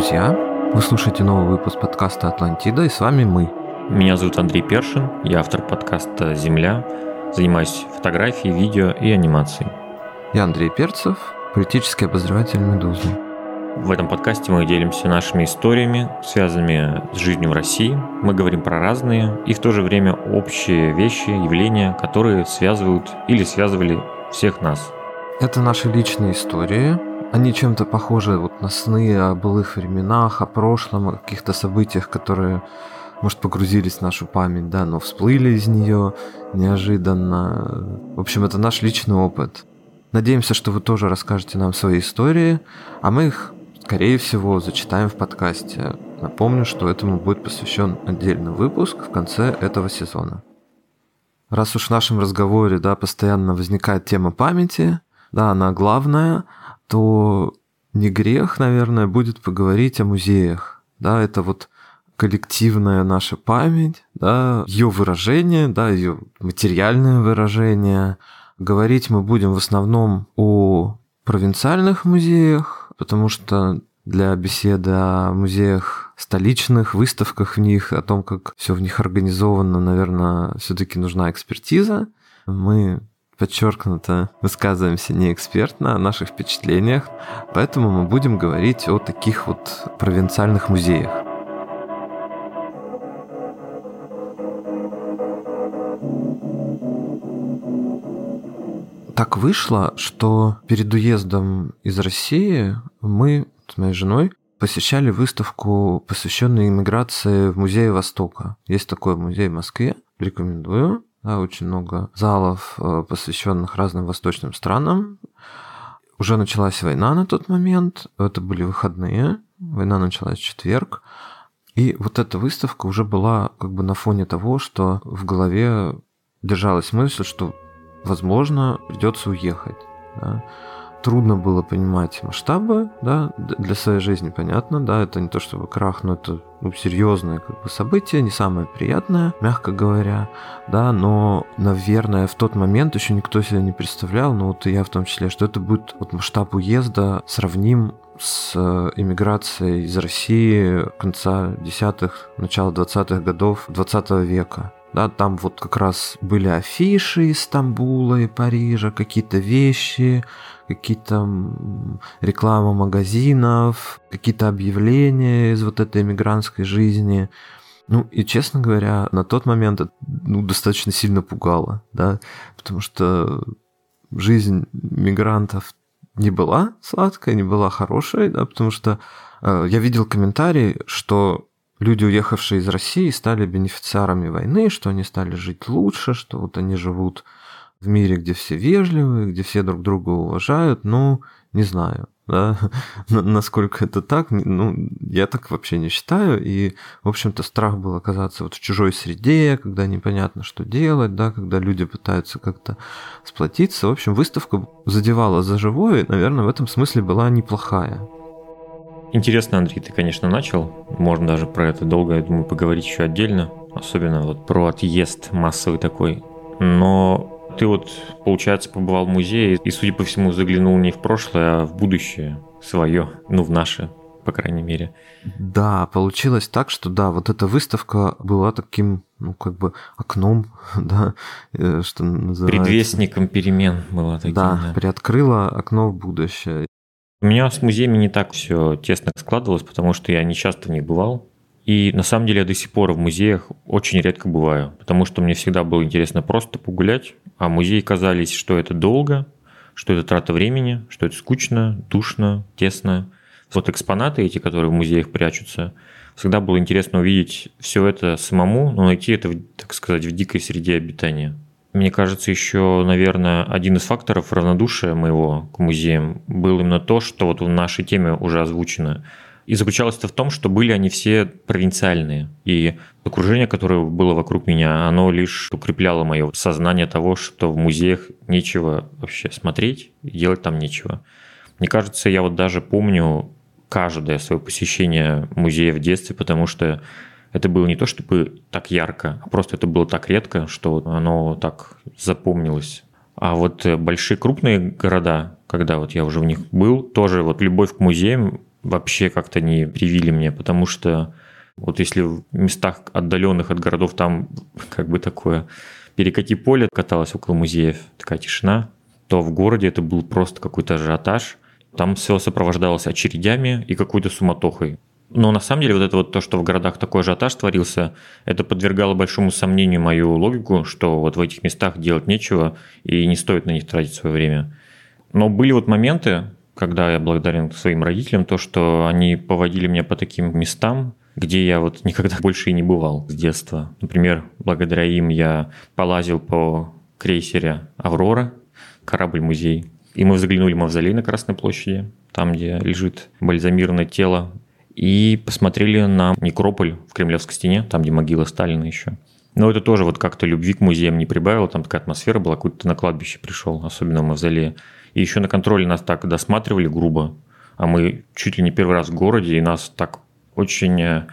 Друзья! Вы слушаете новый выпуск подкаста «Атлантида» и с вами мы. Меня зовут Андрей Першин, я автор подкаста «Земля», занимаюсь фотографией, видео и анимацией. Я Андрей Перцев, политический обозреватель «Медузы». В этом подкасте мы делимся нашими историями, связанными с жизнью в России. Мы говорим про разные и в то же время общие вещи, явления, которые связывают или связывали всех нас. Это наши личные истории, они чем-то похожи вот на сны о былых временах, о прошлом, о каких-то событиях, которые, может, погрузились в нашу память, да, но всплыли из нее неожиданно. В общем, это наш личный опыт. Надеемся, что вы тоже расскажете нам свои истории, а мы их, скорее всего, зачитаем в подкасте. Напомню, что этому будет посвящен отдельный выпуск в конце этого сезона. Раз уж в нашем разговоре, да, постоянно возникает тема памяти, да, она главная – то не грех, наверное, будет поговорить о музеях. Да, это вот коллективная наша память, да, ее выражение, да, ее материальное выражение. Говорить мы будем в основном о провинциальных музеях, потому что для беседы о музеях столичных, выставках в них, о том, как все в них организовано, наверное, все-таки нужна экспертиза. Мы подчеркнуто высказываемся не экспертно о наших впечатлениях, поэтому мы будем говорить о таких вот провинциальных музеях. Так вышло, что перед уездом из России мы с моей женой посещали выставку, посвященную иммиграции в Музее Востока. Есть такой музей в Москве, рекомендую да, очень много залов, э, посвященных разным восточным странам. Уже началась война на тот момент, это были выходные, война началась в четверг, и вот эта выставка уже была как бы на фоне того, что в голове держалась мысль, что, возможно, придется уехать. Да трудно было понимать масштабы, да, для своей жизни, понятно, да, это не то чтобы крах, но это ну, серьезное как бы событие, не самое приятное, мягко говоря, да, но, наверное, в тот момент еще никто себе не представлял, ну вот и я в том числе, что это будет вот масштаб уезда сравним с э, иммиграцией из России конца десятых, начала двадцатых годов 20 века. Да, там вот как раз были афиши из Стамбула и Парижа, какие-то вещи, какие-то реклама магазинов, какие-то объявления из вот этой эмигрантской жизни. Ну, и, честно говоря, на тот момент это ну, достаточно сильно пугало, да, потому что жизнь мигрантов не была сладкая, не была хорошей, да, потому что э, я видел комментарии, что люди, уехавшие из России, стали бенефициарами войны, что они стали жить лучше, что вот они живут в мире, где все вежливые, где все друг друга уважают, ну, не знаю, да, насколько это так, ну, я так вообще не считаю, и, в общем-то, страх был оказаться вот в чужой среде, когда непонятно, что делать, да, когда люди пытаются как-то сплотиться, в общем, выставка задевала за живое, и, наверное, в этом смысле была неплохая. Интересно, Андрей, ты, конечно, начал, можно даже про это долго, я думаю, поговорить еще отдельно, особенно вот про отъезд массовый такой, но ты вот, получается, побывал в музее и, судя по всему, заглянул не в прошлое, а в будущее свое, ну, в наше, по крайней мере. Да, получилось так, что да, вот эта выставка была таким, ну, как бы окном, да, э, что называется. Предвестником перемен была таким. Да, да, приоткрыла окно в будущее. У меня с музеями не так все тесно складывалось, потому что я не часто в них бывал. И на самом деле я до сих пор в музеях очень редко бываю, потому что мне всегда было интересно просто погулять, а музеи казались, что это долго, что это трата времени, что это скучно, душно, тесно. Вот экспонаты эти, которые в музеях прячутся, всегда было интересно увидеть все это самому, но найти это, так сказать, в дикой среде обитания. Мне кажется, еще, наверное, один из факторов равнодушия моего к музеям был именно то, что вот в нашей теме уже озвучено – и заключалось это в том, что были они все провинциальные. И окружение, которое было вокруг меня, оно лишь укрепляло мое сознание того, что в музеях нечего вообще смотреть, и делать там нечего. Мне кажется, я вот даже помню каждое свое посещение музея в детстве, потому что это было не то чтобы так ярко, а просто это было так редко, что оно так запомнилось. А вот большие крупные города, когда вот я уже в них был, тоже вот любовь к музеям вообще как-то не привили мне, потому что вот если в местах отдаленных от городов там как бы такое перекати поле каталось около музеев, такая тишина, то в городе это был просто какой-то ажиотаж. Там все сопровождалось очередями и какой-то суматохой. Но на самом деле вот это вот то, что в городах такой ажиотаж творился, это подвергало большому сомнению мою логику, что вот в этих местах делать нечего и не стоит на них тратить свое время. Но были вот моменты, когда я благодарен своим родителям, то, что они поводили меня по таким местам, где я вот никогда больше и не бывал с детства. Например, благодаря им я полазил по крейсере «Аврора», корабль-музей. И мы заглянули в мавзолей на Красной площади, там, где лежит бальзамированное тело и посмотрели на некрополь в Кремлевской стене, там, где могила Сталина еще. Но это тоже вот как-то любви к музеям не прибавило, там такая атмосфера была, какой-то на кладбище пришел, особенно в мавзолее. И еще на контроле нас так досматривали грубо, а мы чуть ли не первый раз в городе, и нас так очень э,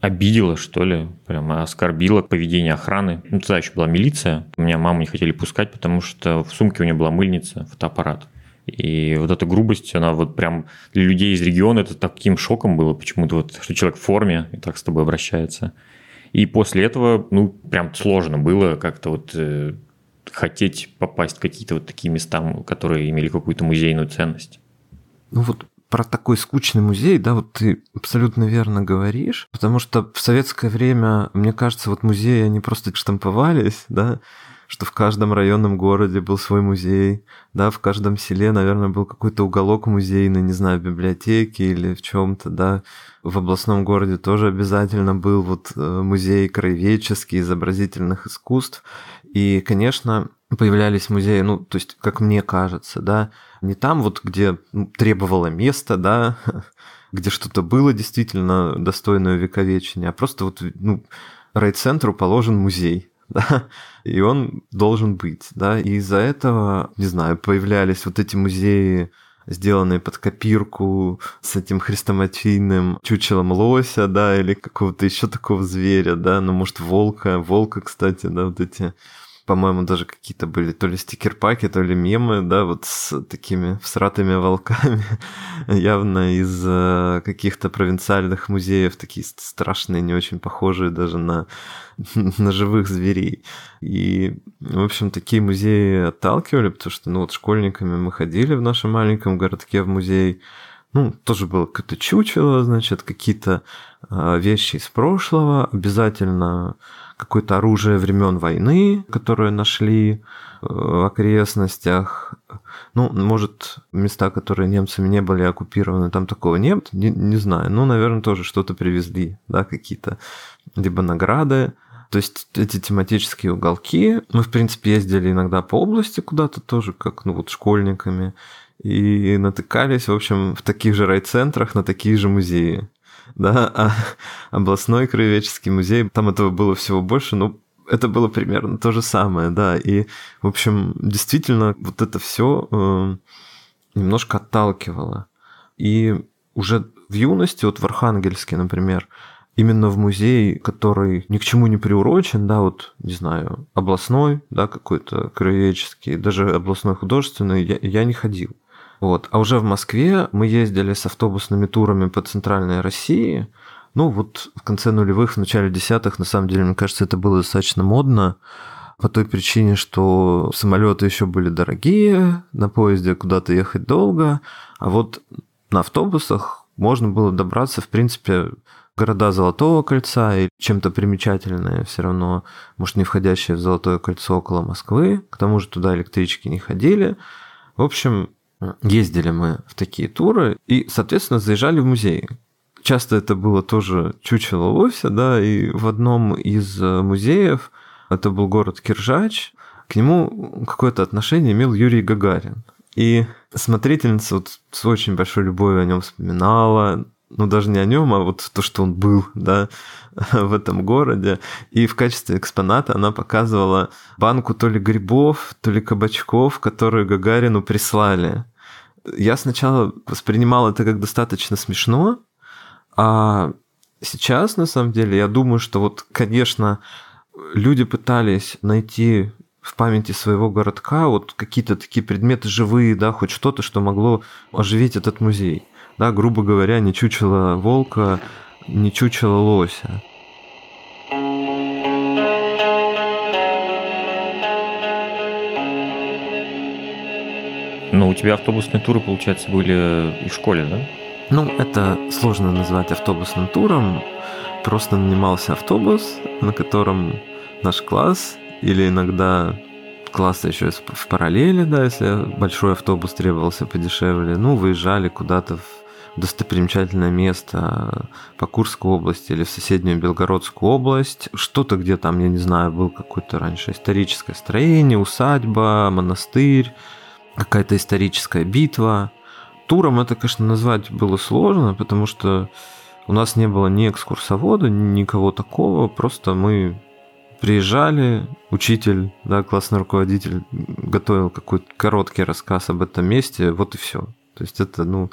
обидело, что ли, прямо оскорбило поведение охраны. Ну, тогда еще была милиция, меня маму не хотели пускать, потому что в сумке у нее была мыльница, фотоаппарат. И вот эта грубость, она вот прям для людей из региона это таким шоком было почему-то, вот, что человек в форме и так с тобой обращается. И после этого, ну, прям сложно было как-то вот э, хотеть попасть в какие-то вот такие места, которые имели какую-то музейную ценность. Ну вот про такой скучный музей, да, вот ты абсолютно верно говоришь, потому что в советское время, мне кажется, вот музеи, они просто штамповались, да, что в каждом районном городе был свой музей, да, в каждом селе, наверное, был какой-то уголок музейный, не знаю, в библиотеке или в чем-то, да. В областном городе тоже обязательно был вот э, музей краеведческий, изобразительных искусств. И, конечно, появлялись музеи, ну, то есть, как мне кажется, да, не там вот, где ну, требовало места, да, где что-то было действительно достойное увековечения, а просто вот, ну, райцентру положен музей, да, и он должен быть, да, и из-за этого, не знаю, появлялись вот эти музеи, сделанные под копирку с этим хрестоматийным чучелом лося, да, или какого-то еще такого зверя, да, ну, может, волка, волка, кстати, да, вот эти по-моему, даже какие-то были то ли стикер-паки, то ли мемы, да, вот с такими всратыми волками, явно из э, каких-то провинциальных музеев, такие страшные, не очень похожие даже на, на живых зверей. И, в общем, такие музеи отталкивали, потому что, ну, вот школьниками мы ходили в нашем маленьком городке в музей, ну, тоже было какое-то чучело, значит, какие-то э, вещи из прошлого, обязательно какое-то оружие времен войны, которое нашли э, в окрестностях. Ну, может, места, которые немцами не были оккупированы, там такого нет, не, не знаю. Ну, наверное, тоже что-то привезли, да, какие-то либо награды. То есть эти тематические уголки. Мы, в принципе, ездили иногда по области куда-то тоже, как, ну, вот школьниками, и натыкались, в общем, в таких же райцентрах на такие же музеи да, а областной краеведческий музей, там этого было всего больше, но это было примерно то же самое, да, и, в общем, действительно, вот это все э, немножко отталкивало. И уже в юности, вот в Архангельске, например, именно в музей, который ни к чему не приурочен, да, вот, не знаю, областной, да, какой-то краеведческий, даже областной художественный, я, я не ходил. Вот. А уже в Москве мы ездили с автобусными турами по центральной России. Ну, вот в конце нулевых, в начале десятых, на самом деле, мне кажется, это было достаточно модно по той причине, что самолеты еще были дорогие, на поезде куда-то ехать долго, а вот на автобусах можно было добраться, в принципе, города Золотого кольца и чем-то примечательное все равно, может, не входящее в Золотое кольцо около Москвы, к тому же туда электрички не ходили. В общем, ездили мы в такие туры и, соответственно, заезжали в музеи. Часто это было тоже чучело лося, да, и в одном из э, музеев, это был город Киржач, к нему какое-то отношение имел Юрий Гагарин. И смотрительница вот с очень большой любовью о нем вспоминала, ну даже не о нем, а вот то, что он был, да, в этом городе. И в качестве экспоната она показывала банку то ли грибов, то ли кабачков, которые Гагарину прислали я сначала воспринимал это как достаточно смешно, а сейчас, на самом деле, я думаю, что вот, конечно, люди пытались найти в памяти своего городка вот какие-то такие предметы живые, да, хоть что-то, что могло оживить этот музей. да, грубо говоря, не чучело волка, не чучело лося. Ну, у тебя автобусные туры, получается, были и в школе, да? Ну, это сложно назвать автобусным туром. Просто нанимался автобус, на котором наш класс или иногда класса еще в параллели, да, если большой автобус требовался подешевле, ну, выезжали куда-то в достопримечательное место по Курской области или в соседнюю Белгородскую область. Что-то где там, я не знаю, был какое-то раньше историческое строение, усадьба, монастырь какая-то историческая битва. Туром это, конечно, назвать было сложно, потому что у нас не было ни экскурсовода, никого такого, просто мы приезжали, учитель, да, классный руководитель готовил какой-то короткий рассказ об этом месте, вот и все. То есть это, ну,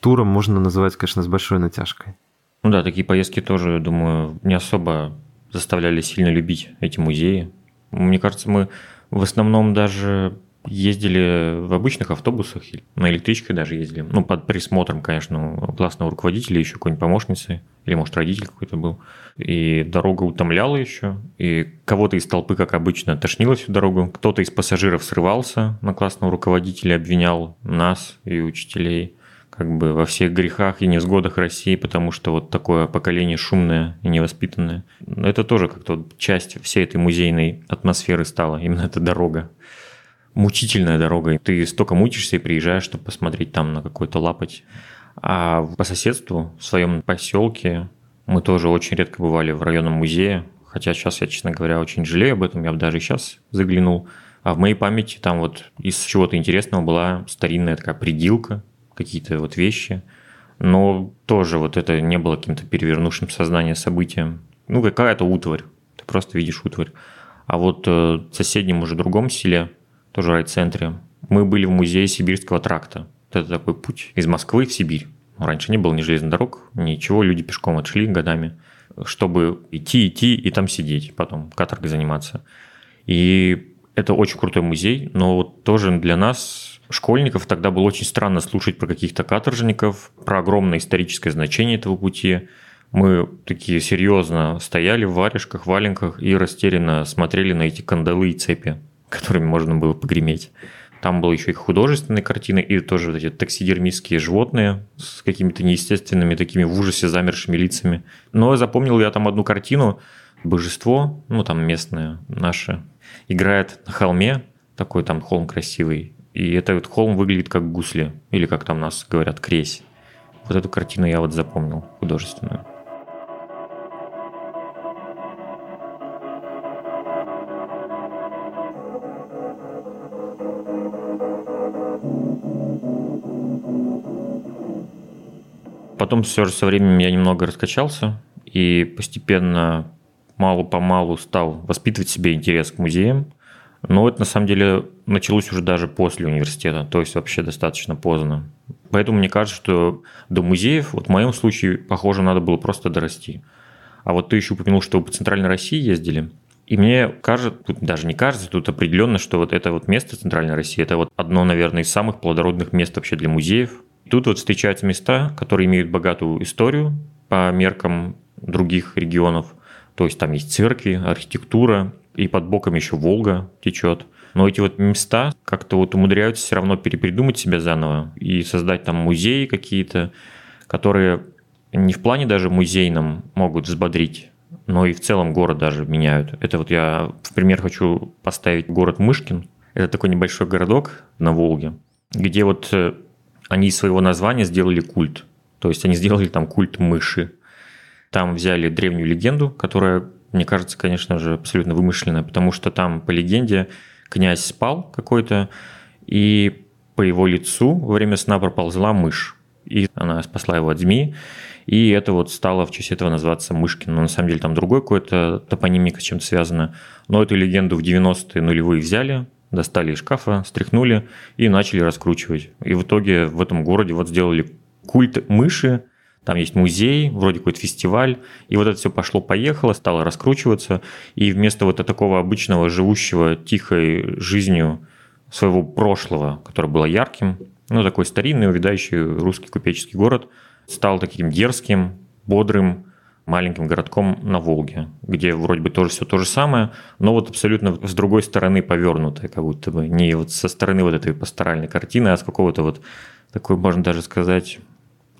туром можно называть, конечно, с большой натяжкой. Ну да, такие поездки тоже, думаю, не особо заставляли сильно любить эти музеи. Мне кажется, мы в основном даже ездили в обычных автобусах, на электричках даже ездили. Ну, под присмотром, конечно, классного руководителя, еще какой-нибудь помощницы, или, может, родитель какой-то был. И дорога утомляла еще, и кого-то из толпы, как обычно, тошнило всю дорогу. Кто-то из пассажиров срывался на классного руководителя, обвинял нас и учителей как бы во всех грехах и невзгодах России, потому что вот такое поколение шумное и невоспитанное. Это тоже как-то часть всей этой музейной атмосферы стала, именно эта дорога мучительная дорога. Ты столько мучишься и приезжаешь, чтобы посмотреть там на какой-то лапоть. А по соседству, в своем поселке, мы тоже очень редко бывали в районном музее. Хотя сейчас я, честно говоря, очень жалею об этом. Я бы даже сейчас заглянул. А в моей памяти там вот из чего-то интересного была старинная такая придилка, какие-то вот вещи. Но тоже вот это не было каким-то перевернувшим сознание событием. Ну, какая-то утварь. Ты просто видишь утварь. А вот э, в соседнем уже другом селе тоже райцентре. Мы были в музее Сибирского тракта. Это такой путь из Москвы в Сибирь. Раньше не было ни железных дорог, ничего, люди пешком отшли годами, чтобы идти, идти и там сидеть, потом каторгой заниматься. И это очень крутой музей, но вот тоже для нас, школьников, тогда было очень странно слушать про каких-то каторжников, про огромное историческое значение этого пути. Мы такие серьезно стояли в варежках, валенках и растерянно смотрели на эти кандалы и цепи которыми можно было погреметь. Там было еще и художественные картины, и тоже вот эти таксидермистские животные с какими-то неестественными такими в ужасе замершими лицами. Но запомнил я там одну картину. Божество, ну там местное наше, играет на холме, такой там холм красивый. И этот холм выглядит как гусли, или как там нас говорят, кресь. Вот эту картину я вот запомнил, художественную. Потом все же со временем я немного раскачался и постепенно, мало-помалу стал воспитывать себе интерес к музеям. Но это на самом деле началось уже даже после университета, то есть вообще достаточно поздно. Поэтому мне кажется, что до музеев, вот в моем случае, похоже, надо было просто дорасти. А вот ты еще упомянул, что вы по Центральной России ездили. И мне кажется, тут даже не кажется, тут определенно, что вот это вот место Центральной России, это вот одно, наверное, из самых плодородных мест вообще для музеев. Тут вот встречаются места, которые имеют богатую историю по меркам других регионов. То есть там есть церкви, архитектура, и под боком еще Волга течет. Но эти вот места как-то вот умудряются все равно перепридумать себя заново и создать там музеи какие-то, которые не в плане даже музейном могут взбодрить, но и в целом город даже меняют. Это вот я в пример хочу поставить город Мышкин. Это такой небольшой городок на Волге, где вот э, они из своего названия сделали культ. То есть они сделали там культ мыши. Там взяли древнюю легенду, которая, мне кажется, конечно же, абсолютно вымышленная, потому что там по легенде князь спал какой-то, и по его лицу во время сна проползла мышь. И она спасла его от змеи. И это вот стало в честь этого называться Мышкин. Но на самом деле там другой какой-то топонимика с чем-то связано. Но эту легенду в 90-е нулевые взяли, достали из шкафа, стряхнули и начали раскручивать. И в итоге в этом городе вот сделали культ мыши, там есть музей, вроде какой-то фестиваль, и вот это все пошло-поехало, стало раскручиваться, и вместо вот такого обычного живущего тихой жизнью своего прошлого, которое было ярким, Ну, такой старинный, увядающий русский купеческий город. Стал таким дерзким, бодрым, маленьким городком на Волге, где вроде бы тоже все то же самое, но вот абсолютно с другой стороны повернутое, как будто бы. Не вот со стороны вот этой пасторальной картины, а с какого-то вот такой, можно даже сказать,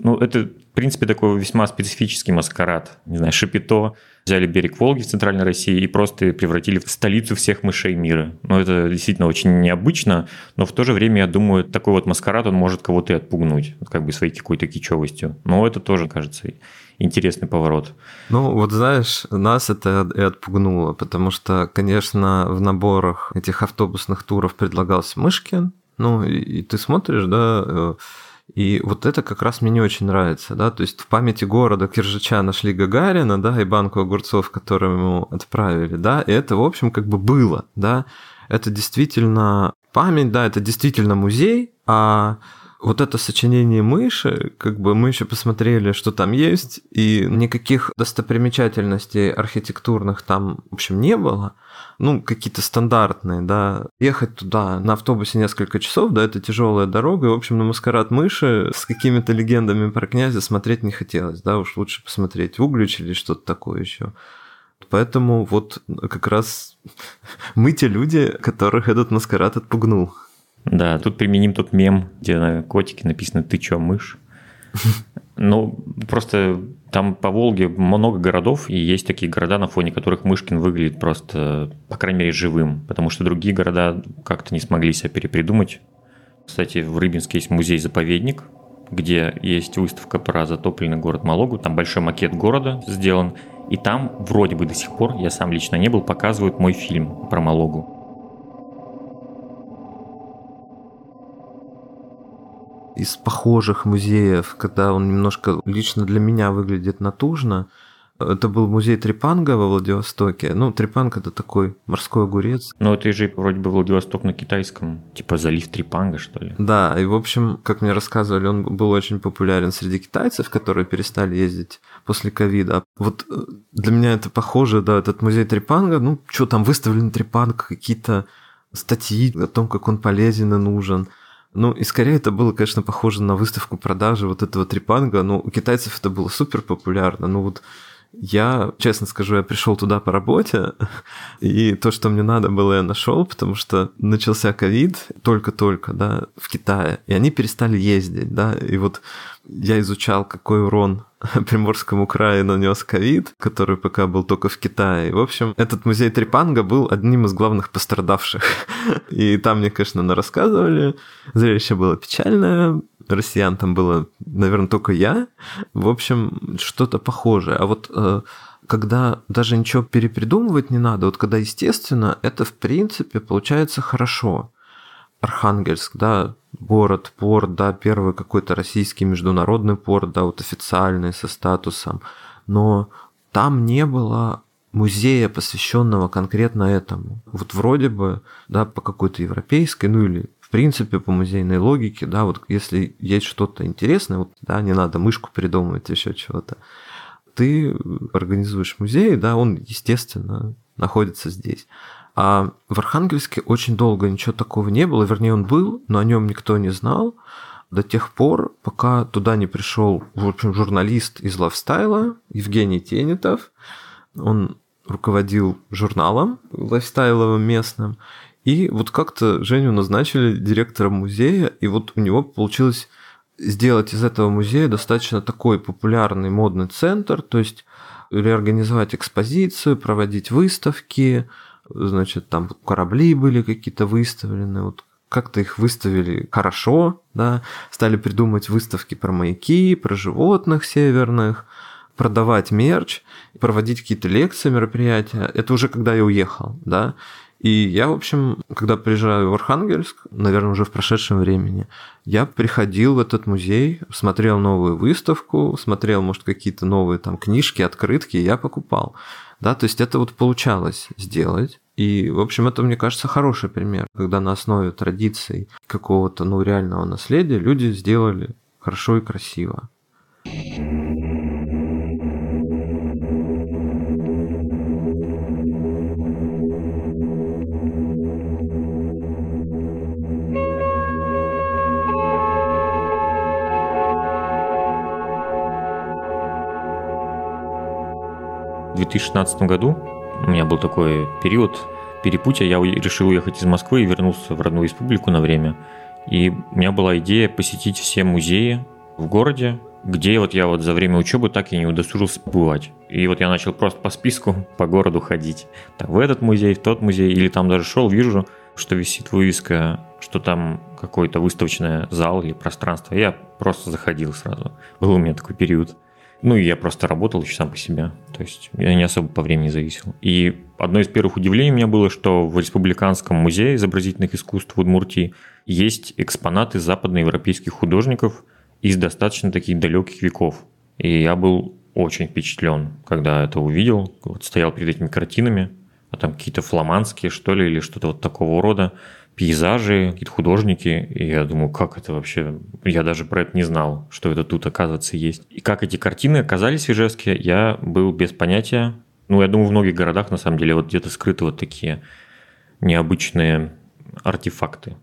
ну, это, в принципе, такой весьма специфический маскарад. Не знаю, Шапито взяли берег Волги в Центральной России и просто превратили в столицу всех мышей мира. Ну, это действительно очень необычно, но в то же время, я думаю, такой вот маскарад, он может кого-то и отпугнуть, как бы своей какой-то кичевостью. Но это тоже, кажется, интересный поворот. Ну, вот знаешь, нас это и отпугнуло, потому что, конечно, в наборах этих автобусных туров предлагался Мышкин, ну, и, и ты смотришь, да, э, и вот это как раз мне не очень нравится, да, то есть в памяти города Киржича нашли Гагарина, да, и банку огурцов, которую ему отправили, да, и это, в общем, как бы было, да, это действительно память, да, это действительно музей, а вот это сочинение мыши, как бы мы еще посмотрели, что там есть, и никаких достопримечательностей архитектурных там, в общем, не было. Ну, какие-то стандартные, да. Ехать туда на автобусе несколько часов, да, это тяжелая дорога, и, в общем, на маскарад мыши с какими-то легендами про князя смотреть не хотелось, да, уж лучше посмотреть в Углич или что-то такое еще. Поэтому вот как раз мы те люди, которых этот маскарад отпугнул. Да, тут применим тот мем, где на котике написано «ты чё, мышь?». Ну, просто там по Волге много городов, и есть такие города, на фоне которых Мышкин выглядит просто, по крайней мере, живым, потому что другие города как-то не смогли себя перепридумать. Кстати, в Рыбинске есть музей-заповедник, где есть выставка про затопленный город Малогу, там большой макет города сделан, и там вроде бы до сих пор, я сам лично не был, показывают мой фильм про Малогу. Из похожих музеев, когда он немножко лично для меня выглядит натужно. Это был музей Трепанга во Владивостоке. Ну, Трепанг это такой морской огурец. Ну, это же вроде бы Владивосток на китайском, типа залив Трепанга, что ли. Да, и в общем, как мне рассказывали, он был очень популярен среди китайцев, которые перестали ездить после ковида. Вот э, для меня это похоже, да, этот музей Трепанга, ну, что там выставлен Трепанг, какие-то статьи о том, как он полезен и нужен. Ну, и скорее это было, конечно, похоже на выставку продажи вот этого трипанга. Ну, у китайцев это было супер популярно. Ну, вот я, честно скажу, я пришел туда по работе, и то, что мне надо было, я нашел, потому что начался ковид только-только, да, в Китае, и они перестали ездить, да, и вот я изучал, какой урон Приморскому краю нанес ковид, который пока был только в Китае. В общем, этот музей Трипанга был одним из главных пострадавших. И там мне, конечно, рассказывали. Зрелище было печальное. Россиян там было, наверное, только я. В общем, что-то похожее. А вот э, когда даже ничего перепридумывать не надо, вот когда естественно, это в принципе получается хорошо. Архангельск, да, город, порт, да, первый какой-то российский международный порт, да, вот официальный со статусом, но там не было музея, посвященного конкретно этому. Вот вроде бы, да, по какой-то европейской, ну или в принципе по музейной логике, да, вот если есть что-то интересное, вот, да, не надо мышку придумывать, еще чего-то, ты организуешь музей, да, он, естественно, находится здесь. А в Архангельске очень долго ничего такого не было, вернее, он был, но о нем никто не знал до тех пор, пока туда не пришел, в общем, журналист из лайфстайла Евгений Тенетов. Он руководил журналом лайфстайловым местным. И вот как-то Женю назначили директором музея, и вот у него получилось сделать из этого музея достаточно такой популярный модный центр, то есть реорганизовать экспозицию, проводить выставки, значит, там корабли были какие-то выставлены, вот как-то их выставили хорошо, да, стали придумать выставки про маяки, про животных северных, продавать мерч, проводить какие-то лекции, мероприятия. Это уже когда я уехал, да. И я, в общем, когда приезжаю в Архангельск, наверное, уже в прошедшем времени, я приходил в этот музей, смотрел новую выставку, смотрел, может, какие-то новые там книжки, открытки, я покупал. Да, то есть это вот получалось сделать. И, в общем, это, мне кажется, хороший пример, когда на основе традиций какого-то, ну, реального наследия люди сделали хорошо и красиво. В 2016 году у меня был такой период перепутья. Я решил уехать из Москвы и вернулся в родную республику на время. И у меня была идея посетить все музеи в городе, где вот я вот за время учебы так и не удосужился побывать. И вот я начал просто по списку по городу ходить. Так, в этот музей, в тот музей, или там даже шел, вижу, что висит вывеска, что там какой-то выставочный зал или пространство. Я просто заходил сразу. Был у меня такой период. Ну, и я просто работал еще сам по себе. То есть я не особо по времени зависел. И одно из первых удивлений у меня было, что в Республиканском музее изобразительных искусств в Удмуртии есть экспонаты западноевропейских художников из достаточно таких далеких веков. И я был очень впечатлен, когда это увидел. Вот стоял перед этими картинами, а там какие-то фламандские, что ли, или что-то вот такого рода пейзажи, какие-то художники, и я думаю, как это вообще, я даже про это не знал, что это тут, оказывается, есть. И как эти картины оказались в Ижевске, я был без понятия. Ну, я думаю, в многих городах, на самом деле, вот где-то скрыты вот такие необычные артефакты.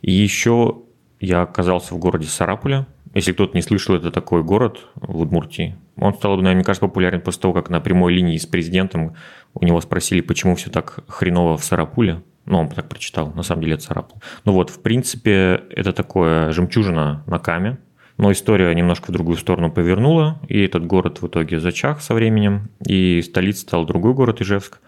И еще я оказался в городе Сарапуля. Если кто-то не слышал, это такой город в Удмуртии. Он стал, наверное, мне кажется, популярен после того, как на прямой линии с президентом у него спросили, почему все так хреново в Сарапуле. Ну, он так прочитал, на самом деле царапал. Ну вот, в принципе, это такое жемчужина на каме, но история немножко в другую сторону повернула, и этот город в итоге зачах со временем, и столицей стал другой город Ижевск.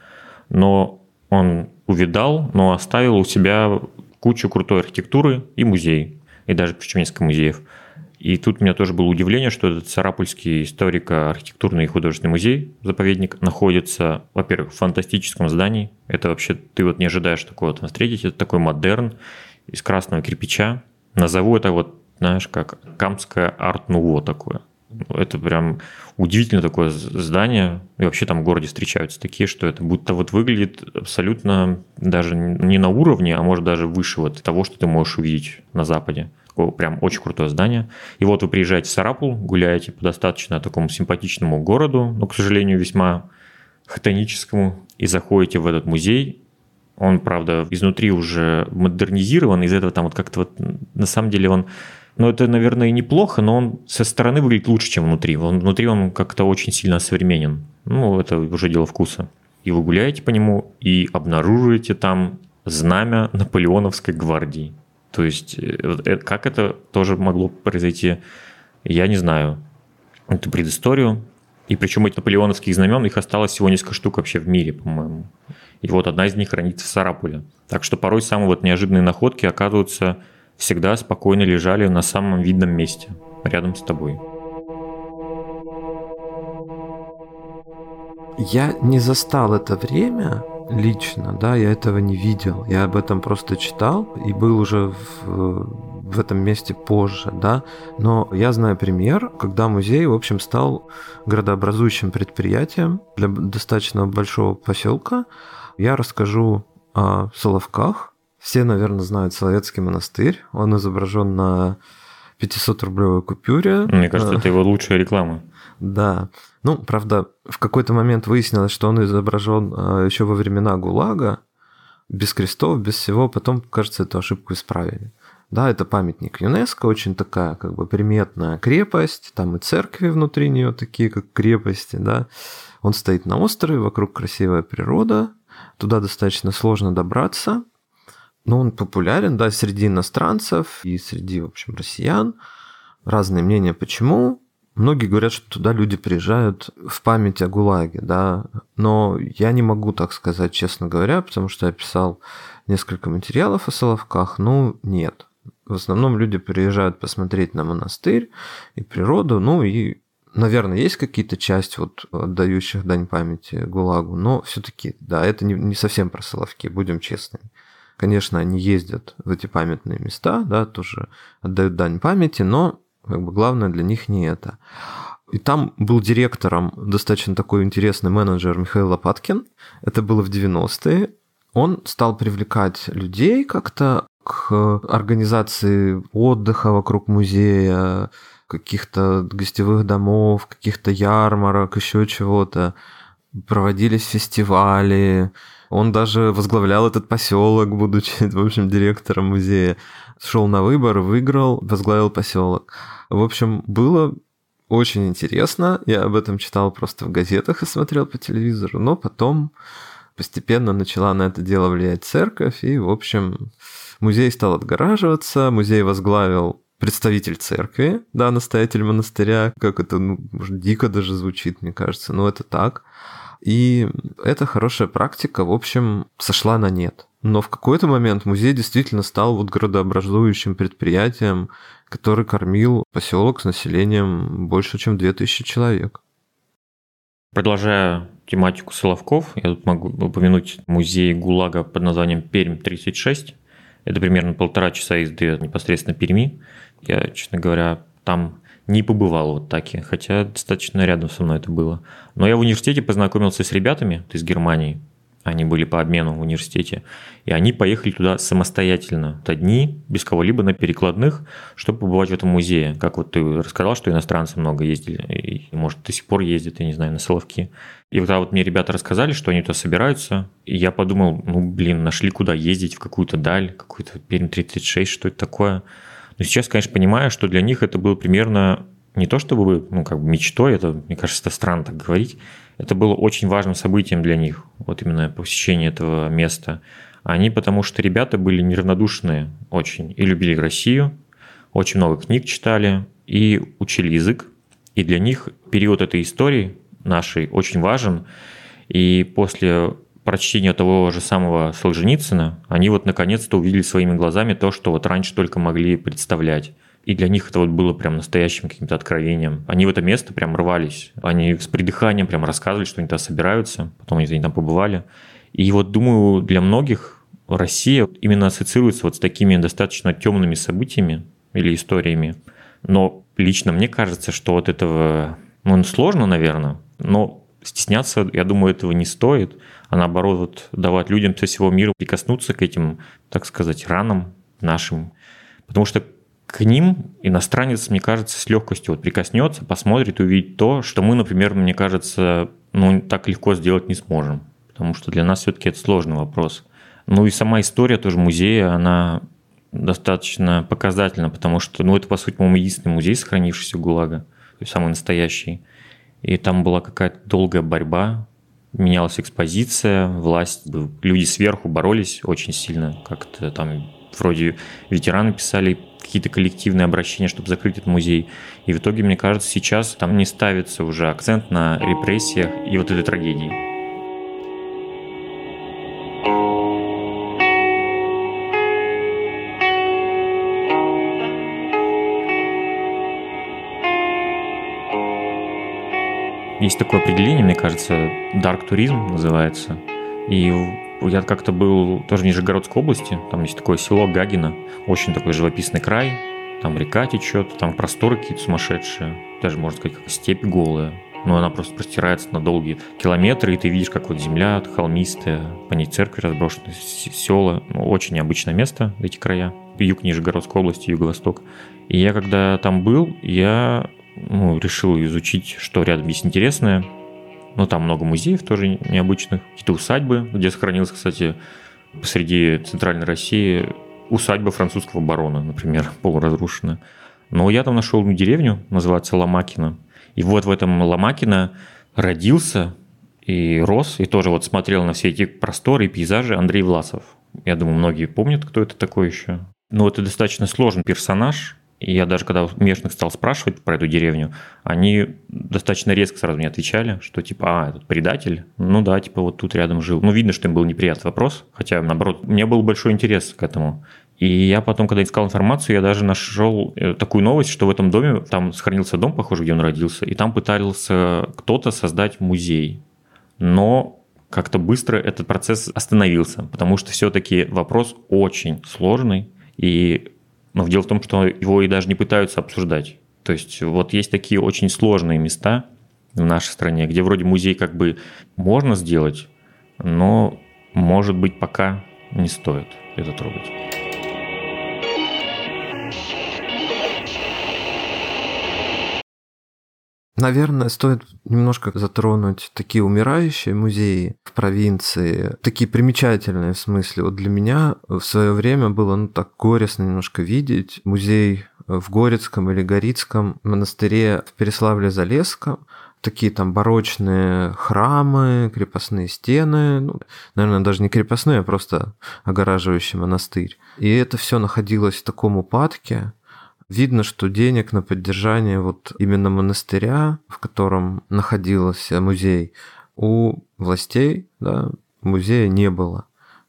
Но он увидал, но оставил у себя кучу крутой архитектуры и музей, и даже причем несколько музеев – и тут у меня тоже было удивление, что этот Сарапульский историко-архитектурный и художественный музей, заповедник, находится, во-первых, в фантастическом здании. Это вообще, ты вот не ожидаешь такого там встретить. Это такой модерн из красного кирпича. Назову это вот, знаешь, как камское арт-нуво такое. Это прям удивительно такое здание. И вообще там в городе встречаются такие, что это будто вот выглядит абсолютно даже не на уровне, а может даже выше вот того, что ты можешь увидеть на Западе прям очень крутое здание. И вот вы приезжаете в Сарапул, гуляете по достаточно такому симпатичному городу, но, к сожалению, весьма хтоническому, и заходите в этот музей. Он, правда, изнутри уже модернизирован, из этого там вот как-то вот, на самом деле он ну, это, наверное, неплохо, но он со стороны выглядит лучше, чем внутри. Он, внутри он как-то очень сильно современен. Ну, это уже дело вкуса. И вы гуляете по нему и обнаруживаете там знамя Наполеоновской гвардии. То есть, э, э, как это тоже могло произойти, я не знаю. Эту предысторию. И причем эти наполеоновских знамен, их осталось всего несколько штук вообще в мире, по-моему. И вот одна из них хранится в Сарапуле. Так что порой самые вот неожиданные находки оказываются всегда спокойно лежали на самом видном месте, рядом с тобой. Я не застал это время, лично, да, я этого не видел. Я об этом просто читал и был уже в, в этом месте позже, да. Но я знаю пример, когда музей, в общем, стал градообразующим предприятием для достаточно большого поселка. Я расскажу о Соловках. Все, наверное, знают Соловецкий монастырь. Он изображен на 500-рублевой купюре. Мне кажется, это его лучшая реклама. Да. Ну, правда, в какой-то момент выяснилось, что он изображен а, еще во времена ГУЛАГа, без крестов, без всего. Потом, кажется, эту ошибку исправили. Да, это памятник ЮНЕСКО, очень такая как бы приметная крепость, там и церкви внутри нее такие, как крепости, да. Он стоит на острове, вокруг красивая природа, туда достаточно сложно добраться, но он популярен, да, среди иностранцев и среди, в общем, россиян. Разные мнения, почему. Многие говорят, что туда люди приезжают в память о ГУЛАГе, да, но я не могу так сказать, честно говоря, потому что я писал несколько материалов о Соловках, ну, нет. В основном люди приезжают посмотреть на монастырь и природу, ну и, наверное, есть какие-то части вот отдающих дань памяти ГУЛАГу, но все-таки, да, это не, не совсем про Соловки, будем честными. Конечно, они ездят в эти памятные места, да, тоже отдают дань памяти, но как бы главное для них не это. И там был директором достаточно такой интересный менеджер Михаил Лопаткин. Это было в 90-е. Он стал привлекать людей как-то к организации отдыха вокруг музея, каких-то гостевых домов, каких-то ярмарок, еще чего-то. Проводились фестивали. Он даже возглавлял этот поселок, будучи, в общем, директором музея. Шел на выбор, выиграл, возглавил поселок. В общем, было очень интересно. Я об этом читал просто в газетах и смотрел по телевизору, но потом постепенно начала на это дело влиять церковь, и, в общем, музей стал отгораживаться, музей возглавил представитель церкви, да, настоятель монастыря, как это, ну, может, дико даже звучит, мне кажется, но это так. И эта хорошая практика, в общем, сошла на нет. Но в какой-то момент музей действительно стал вот городообразующим предприятием, который кормил поселок с населением больше, чем 2000 человек. Продолжая тематику Соловков, я тут могу упомянуть музей ГУЛАГа под названием Пермь-36. Это примерно полтора часа езды непосредственно Перми. Я, честно говоря, там не побывал вот таки, хотя достаточно рядом со мной это было. Но я в университете познакомился с ребятами из Германии, они были по обмену в университете, и они поехали туда самостоятельно, одни, без кого-либо на перекладных, чтобы побывать в этом музее. Как вот ты рассказал, что иностранцы много ездили, и, может, до сих пор ездят, я не знаю, на Соловки. И когда вот мне ребята рассказали, что они туда собираются, и я подумал, ну, блин, нашли куда ездить, в какую-то даль, какую-то Пермь 36, что это такое. Но сейчас, конечно, понимаю, что для них это было примерно не то чтобы ну, как бы мечтой, это, мне кажется, странно так говорить, это было очень важным событием для них, вот именно посещение этого места. Они потому что ребята были неравнодушные очень и любили Россию, очень много книг читали и учили язык. И для них период этой истории нашей очень важен. И после прочтения того же самого Солженицына, они вот наконец-то увидели своими глазами то, что вот раньше только могли представлять. И для них это вот было прям настоящим каким-то откровением. Они в это место прям рвались. Они с придыханием прям рассказывали, что они туда собираются. Потом они там побывали. И вот думаю, для многих Россия именно ассоциируется вот с такими достаточно темными событиями или историями. Но лично мне кажется, что вот этого, ну, сложно, наверное, но стесняться, я думаю, этого не стоит, а наоборот вот давать людям со всего мира прикоснуться к этим, так сказать, ранам нашим. Потому что к ним иностранец, мне кажется, с легкостью вот прикоснется, посмотрит увидит то, что мы, например, мне кажется, ну, так легко сделать не сможем. Потому что для нас все-таки это сложный вопрос. Ну и сама история тоже музея, она достаточно показательна, потому что, ну, это, по сути, по-моему, единственный музей, сохранившийся ГУЛАГа, то есть самый настоящий. И там была какая-то долгая борьба, менялась экспозиция, власть, люди сверху боролись очень сильно, как-то там вроде ветераны писали какие-то коллективные обращения, чтобы закрыть этот музей. И в итоге, мне кажется, сейчас там не ставится уже акцент на репрессиях и вот этой трагедии. Есть такое определение, мне кажется, dark туризм называется. И я как-то был тоже в Нижегородской области, там есть такое село Гагино, очень такой живописный край, там река течет, там просторы какие-то сумасшедшие, даже, можно сказать, как степь голая, но она просто простирается на долгие километры, и ты видишь, как вот земля холмистая, по ней церкви разброшены, села, ну, очень необычное место, эти края, юг Нижегородской области, юго-восток. И я когда там был, я ну, решил изучить, что рядом есть интересное, ну, там много музеев тоже необычных, какие-то усадьбы, где сохранилась, кстати, посреди центральной России усадьба французского барона, например, полуразрушенная. Но я там нашел деревню, называется Ломакина. И вот в этом Ломакино родился и рос, и тоже вот смотрел на все эти просторы и пейзажи Андрей Власов. Я думаю, многие помнят, кто это такой еще. Но это достаточно сложный персонаж, я даже когда местных стал спрашивать про эту деревню, они достаточно резко сразу мне отвечали, что типа, а, этот предатель, ну да, типа вот тут рядом жил. Ну, видно, что им был неприятный вопрос, хотя, наоборот, у меня был большой интерес к этому. И я потом, когда искал информацию, я даже нашел э, такую новость, что в этом доме, там сохранился дом, похоже, где он родился, и там пытался кто-то создать музей. Но как-то быстро этот процесс остановился, потому что все-таки вопрос очень сложный, и но дело в том, что его и даже не пытаются обсуждать. То есть вот есть такие очень сложные места в нашей стране, где вроде музей как бы можно сделать, но может быть пока не стоит это трогать. Наверное, стоит немножко затронуть такие умирающие музеи в провинции, такие примечательные в смысле. Вот для меня в свое время было ну, так горестно немножко видеть музей в Горецком или Горицком монастыре в Переславле-Залесском такие там барочные храмы, крепостные стены, ну, наверное, даже не крепостные, а просто огораживающий монастырь. И это все находилось в таком упадке, Видно, что денег на поддержание вот именно монастыря, в котором находился музей, у властей да, музея не было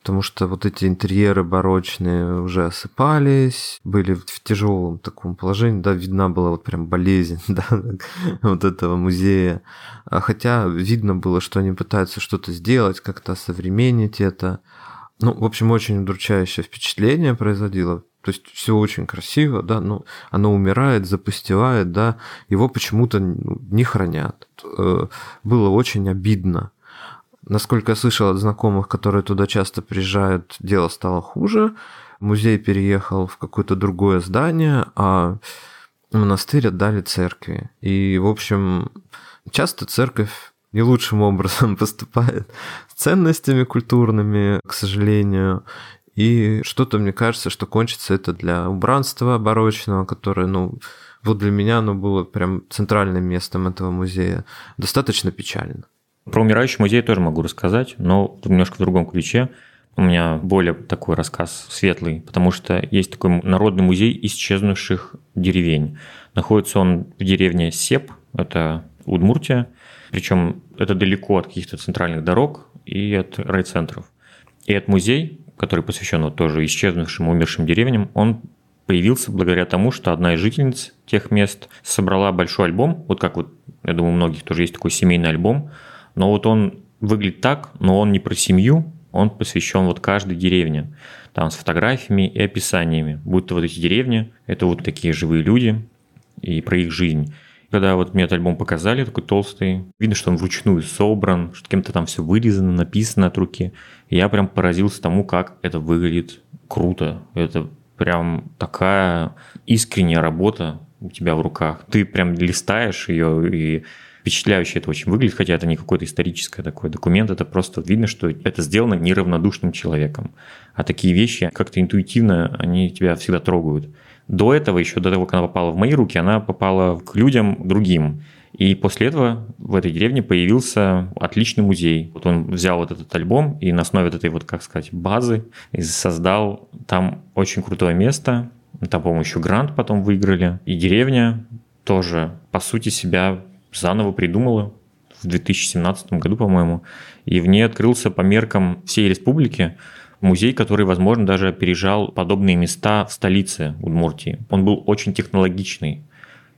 потому что вот эти интерьеры барочные уже осыпались, были в тяжелом таком положении, да, видна была вот прям болезнь, да, вот этого музея. А хотя видно было, что они пытаются что-то сделать, как-то современнить это. Ну, в общем, очень удручающее впечатление производило. То есть все очень красиво, да, но оно умирает, запустевает, да, его почему-то ну, не хранят. Э, было очень обидно. Насколько я слышал от знакомых, которые туда часто приезжают, дело стало хуже. Музей переехал в какое-то другое здание, а монастырь отдали церкви. И, в общем, часто церковь не лучшим образом поступает с ценностями культурными, к сожалению. И что-то, мне кажется, что кончится это для убранства барочного, которое, ну, вот для меня оно было прям центральным местом этого музея. Достаточно печально. Про умирающий музей тоже могу рассказать, но немножко в другом ключе. У меня более такой рассказ светлый, потому что есть такой народный музей исчезнувших деревень. Находится он в деревне Сеп, это Удмуртия, причем это далеко от каких-то центральных дорог и от райцентров. И этот музей, который посвящен вот тоже исчезнувшим, умершим деревням, он появился благодаря тому, что одна из жительниц тех мест собрала большой альбом, вот как вот, я думаю, у многих тоже есть такой семейный альбом, но вот он выглядит так, но он не про семью, он посвящен вот каждой деревне. Там с фотографиями и описаниями. Будто вот эти деревни, это вот такие живые люди и про их жизнь. Когда вот мне этот альбом показали, такой толстый, видно, что он вручную собран, что кем-то там все вырезано, написано от руки. И я прям поразился тому, как это выглядит круто. Это прям такая искренняя работа у тебя в руках. Ты прям листаешь ее и впечатляюще это очень выглядит, хотя это не какой-то исторический такой документ, это просто видно, что это сделано неравнодушным человеком. А такие вещи как-то интуитивно, они тебя всегда трогают. До этого, еще до того, как она попала в мои руки, она попала к людям другим. И после этого в этой деревне появился отличный музей. Вот он взял вот этот альбом и на основе этой вот, как сказать, базы создал там очень крутое место. Там, по-моему, еще грант потом выиграли. И деревня тоже, по сути, себя заново придумала в 2017 году, по-моему, и в ней открылся по меркам всей республики музей, который, возможно, даже опережал подобные места в столице Удмуртии. Он был очень технологичный.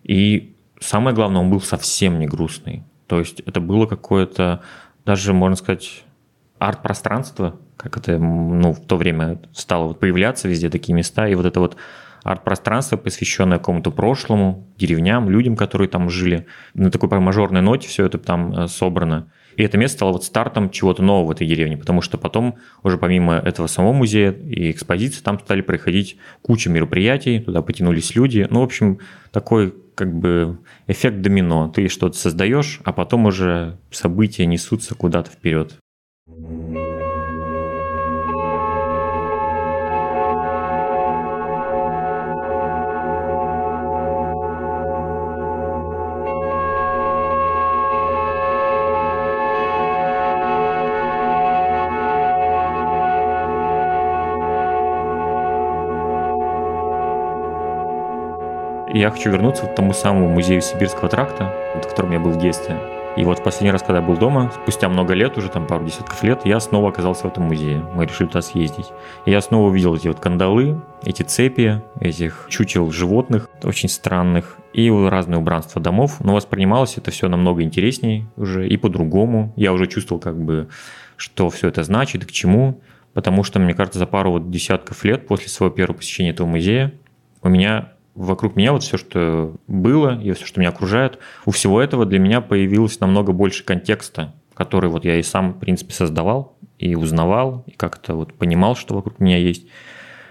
И самое главное, он был совсем не грустный. То есть это было какое-то, даже, можно сказать, арт-пространство, как это ну, в то время стало вот появляться везде такие места, и вот это вот арт-пространство, посвященное какому-то прошлому, деревням, людям, которые там жили. На такой мажорной ноте все это там э, собрано. И это место стало вот стартом чего-то нового в этой деревне, потому что потом уже помимо этого самого музея и экспозиции там стали проходить куча мероприятий, туда потянулись люди. Ну, в общем, такой как бы эффект домино. Ты что-то создаешь, а потом уже события несутся куда-то вперед. Я хочу вернуться к тому самому музею Сибирского тракта, в котором я был в детстве. И вот последний раз, когда я был дома, спустя много лет, уже там пару десятков лет, я снова оказался в этом музее. Мы решили туда съездить. И я снова увидел эти вот кандалы, эти цепи, этих чучел животных, очень странных, и разные убранства домов. Но воспринималось это все намного интереснее уже и по-другому. Я уже чувствовал как бы, что все это значит к чему. Потому что, мне кажется, за пару вот десятков лет после своего первого посещения этого музея у меня вокруг меня вот все, что было, и все, что меня окружает, у всего этого для меня появилось намного больше контекста, который вот я и сам, в принципе, создавал, и узнавал, и как-то вот понимал, что вокруг меня есть.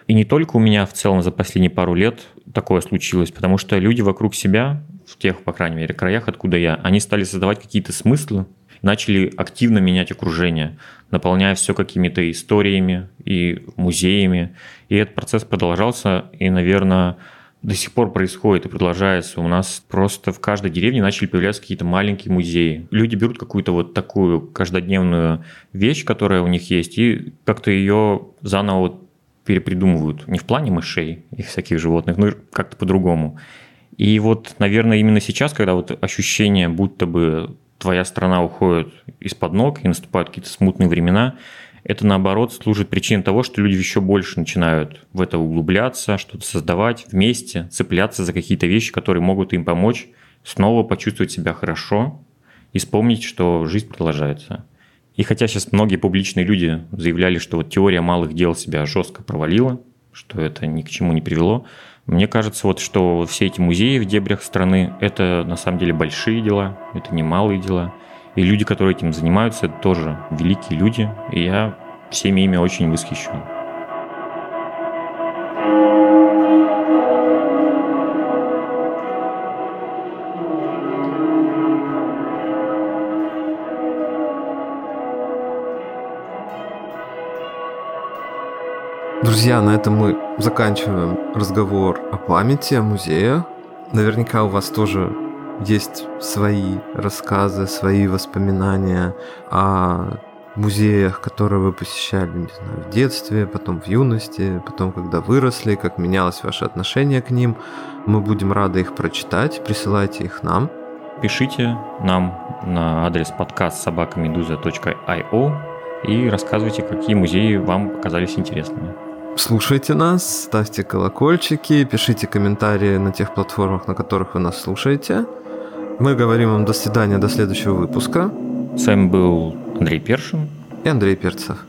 И не только у меня в целом за последние пару лет такое случилось, потому что люди вокруг себя, в тех, по крайней мере, краях, откуда я, они стали создавать какие-то смыслы, начали активно менять окружение, наполняя все какими-то историями и музеями. И этот процесс продолжался, и, наверное, до сих пор происходит и продолжается. У нас просто в каждой деревне начали появляться какие-то маленькие музеи. Люди берут какую-то вот такую каждодневную вещь, которая у них есть, и как-то ее заново перепридумывают. Не в плане мышей и всяких животных, но как-то по-другому. И вот, наверное, именно сейчас, когда вот ощущение, будто бы твоя страна уходит из-под ног и наступают какие-то смутные времена, это наоборот служит причиной того, что люди еще больше начинают в это углубляться, что-то создавать вместе, цепляться за какие-то вещи, которые могут им помочь снова почувствовать себя хорошо и вспомнить, что жизнь продолжается. И хотя сейчас многие публичные люди заявляли, что вот теория малых дел себя жестко провалила, что это ни к чему не привело, мне кажется, вот, что все эти музеи в дебрях страны – это на самом деле большие дела, это не малые дела – и люди, которые этим занимаются, это тоже великие люди, и я всеми ими очень восхищен. Друзья, на этом мы заканчиваем разговор о памяти, о музее. Наверняка у вас тоже есть свои рассказы, свои воспоминания о музеях, которые вы посещали, не знаю, в детстве, потом в юности, потом, когда выросли, как менялось ваше отношение к ним. Мы будем рады их прочитать, присылайте их нам. Пишите нам на адрес подкаст собакамедуза.io и рассказывайте, какие музеи вам показались интересными. Слушайте нас, ставьте колокольчики, пишите комментарии на тех платформах, на которых вы нас слушаете. Мы говорим вам до свидания, до следующего выпуска. С вами был Андрей Першин и Андрей Перцев.